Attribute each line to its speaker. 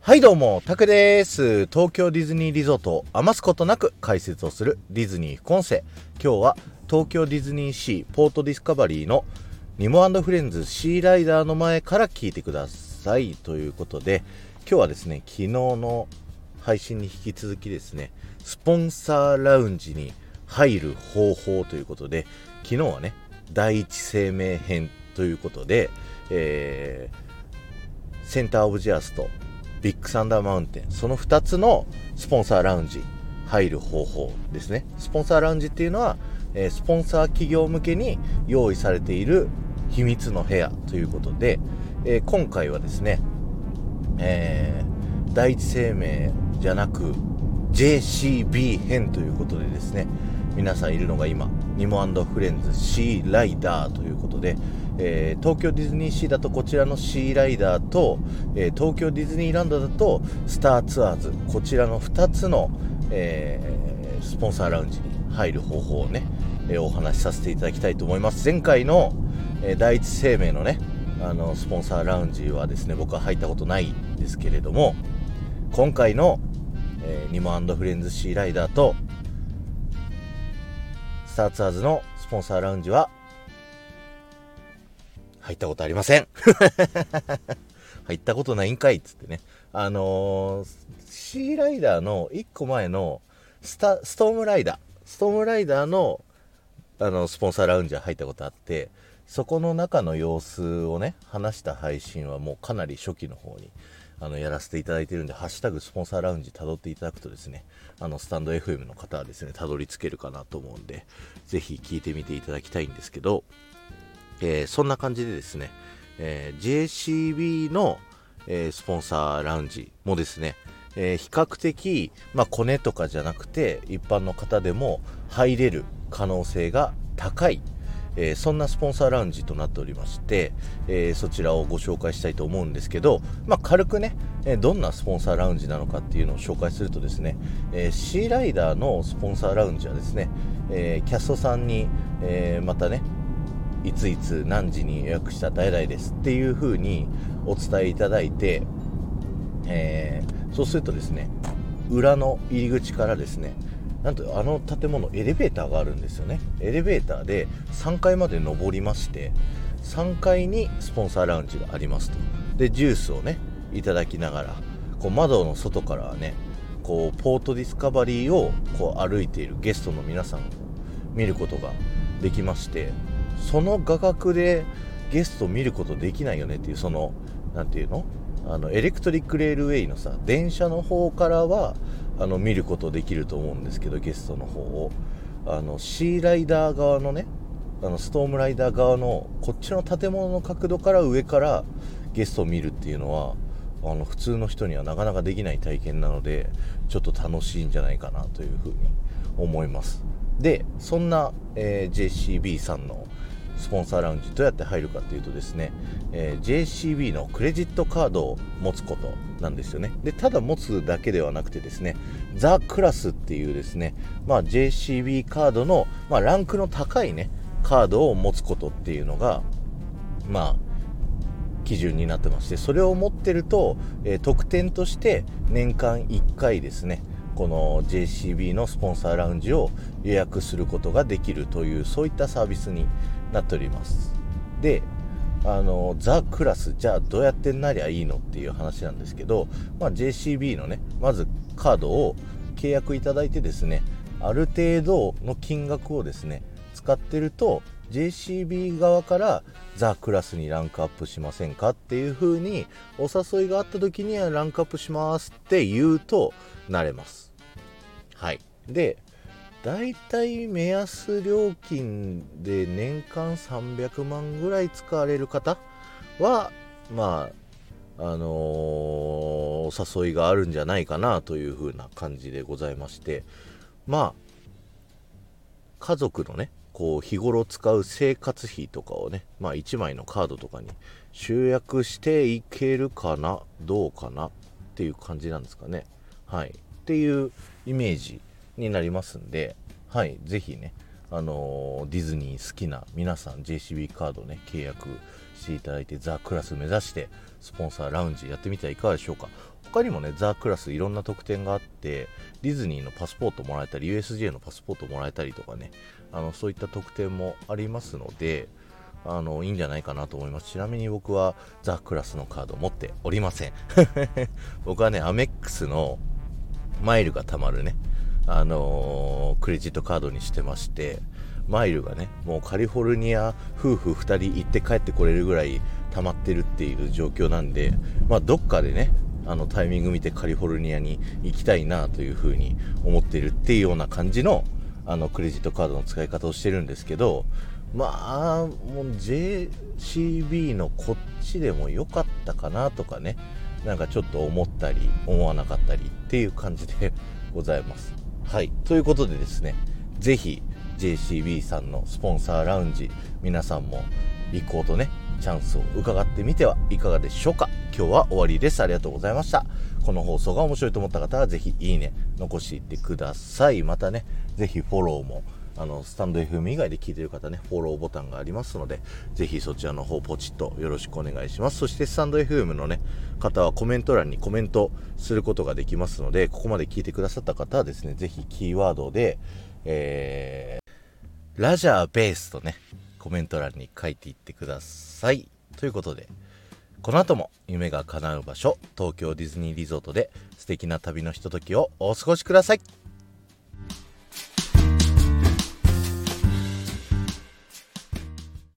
Speaker 1: はいどうも、タクです。東京ディズニーリゾートを余すことなく解説をするディズニー副音声。今日は東京ディズニーシーポートディスカバリーのニモフレンズシーライダーの前から聞いてください。ということで、今日はですね、昨日の配信に引き続きですね、スポンサーラウンジに入る方法ということで、昨日はね、第一生命編ということで、えー、センターオブジアースとビッグサンダーマウンテン、その2つのスポンサーラウンジ入る方法ですね。スポンサーラウンジっていうのは、えスポンサー企業向けに用意されている秘密の部屋ということで、え今回はですね、えー第一生命じゃなく JCB 編ということでですね皆さんいるのが今ニモフレンズシーライダーということで、えー東京ディズニーシーだとこちらのシーライダーと、えー東京ディズニーランドだとスターツアーズこちらの2つの、えースポンサーラウンジに入る方法をね、えお話しさせていただきたいと思います前回の、え第一生命のねあのスポンサーラウンジはですね僕は入ったことないんですけれども今回の、えーニモフレンズシーライダーとターツアーズのスポンサーラウンジは入ったことありません。入ったことないんかいっつってね。あのーシーライダーの1個前のスタストームライダー。ストームライダーのあのスポンサーラウンジは入ったことあってそこの中の様子をね話した配信はもうかなり初期の方にあのやらせていただいてるんで「ハッシュタグスポンサーラウンジ」辿っていただくとですねあのスタンド FM の方はですねたどり着けるかなと思うんでぜひ聞いてみていただきたいんですけど、えーそんな感じでですね、えー JCB の、えースポンサーラウンジもですね、え比較的、まあ、コネとかじゃなくて一般の方でも入れる可能性が高い、えーそんなスポンサーラウンジとなっておりまして、えーそちらをご紹介したいと思うんですけど、まあ、軽くね、えどんなスポンサーラウンジなのかっていうのを紹介するとですね、えシーライダーのスポンサーラウンジはですね、えキャストさんに、えまたねいついつ何時に予約した誰々ですっていう風にお伝えいただいて、えそうするとですね裏の入り口からですねなんとあの建物エレベーターがあるんですよね。エレベーターで3階まで上りまして3階にスポンサーラウンジがありますと。でジュースをねいただきながらこう窓の外からはねこうポートディスカバリーをこう歩いているゲストの皆さんを見ることができましてその画角でゲストを見ることできないよねっていうそのなんていうの？あのエレクトリックレールウェイのさ電車の方からはあの見ることできると思うんですけどゲストの方を。あのシーライダー側のねあのストームライダー側のこっちの建物の角度から上からゲストを見るっていうのはあの普通の人にはなかなかできない体験なのでちょっと楽しいんじゃないかなというふうに思います。でそんな、えー JCB さんのスポンサーラウンジどうやって入るかっていうとですね、えー JCB のクレジットカードを持つことなんですよね。でただ持つだけではなくてですねザ・クラスっていうですね、まあ、JCB カードの、まあ、ランクの高いねカードを持つことっていうのがまあ基準になってましてそれを持ってると、えー特典として年間1回ですねこの JCB のスポンサーラウンジを予約することができるというそういったサービスになっております。であのザ・クラスじゃあどうやってなりゃいいのっていう話なんですけど、まあ、JCB のねまずカードを契約いただいてですねある程度の金額をですね使ってると JCB 側からザ・クラスにランクアップしませんかっていう風にお誘いがあった時にはランクアップしますって言うとなれます。はい。で大体目安料金で年間300万ぐらい使われる方はまああのーお誘いがあるんじゃないかなという風な感じでございましてまあ家族のねこう日頃使う生活費とかをね、まあ、1枚のカードとかに集約していけるかなどうかなっていう感じなんですかね。はい。っていうイメージになりますんではいぜひねあのディズニー好きな皆さん JCB カードね契約していただいてザ・クラス目指してスポンサーラウンジやってみてはいかがでしょうか。他にもねザ・クラスいろんな特典があってディズニーのパスポートもらえたり USJ のパスポートもらえたりとかねあのそういった特典もありますのであのいいんじゃないかなと思います。ちなみに僕はザ・クラスのカード持っておりません。僕はねアメックスのマイルが貯まるねあのー、クレジットカードにしてましてマイルがねもうカリフォルニア夫婦2人行って帰ってこれるぐらい溜まってるっていう状況なんでまあどっかでねあのタイミング見てカリフォルニアに行きたいなというふうに思ってるっていうような感じのあのクレジットカードの使い方をしてるんですけどまあもう JCB のこっちでも良かったかなとかねなんかちょっと思ったり思わなかったりっていう感じでございます。はい。ということでですねぜひ JCB さんのスポンサーラウンジ皆さんも行こうとねチャンスを伺ってみてはいかがでしょうか。今日は終わりです。ありがとうございました。この放送が面白いと思った方はぜひいいね残していってください。またねぜひフォローもあのスタンド FM 以外で聞いてる方ねフォローボタンがありますのでぜひそちらの方ポチッとよろしくお願いします。そしてスタンド FM のね方はコメント欄にコメントすることができますのでここまで聞いてくださった方はですねぜひキーワードでえー、ラジャーベースとねコメント欄に書いていってください。ということでこの後も夢が叶う場所東京ディズニーリゾートで素敵な旅のひとときをお過ごしください。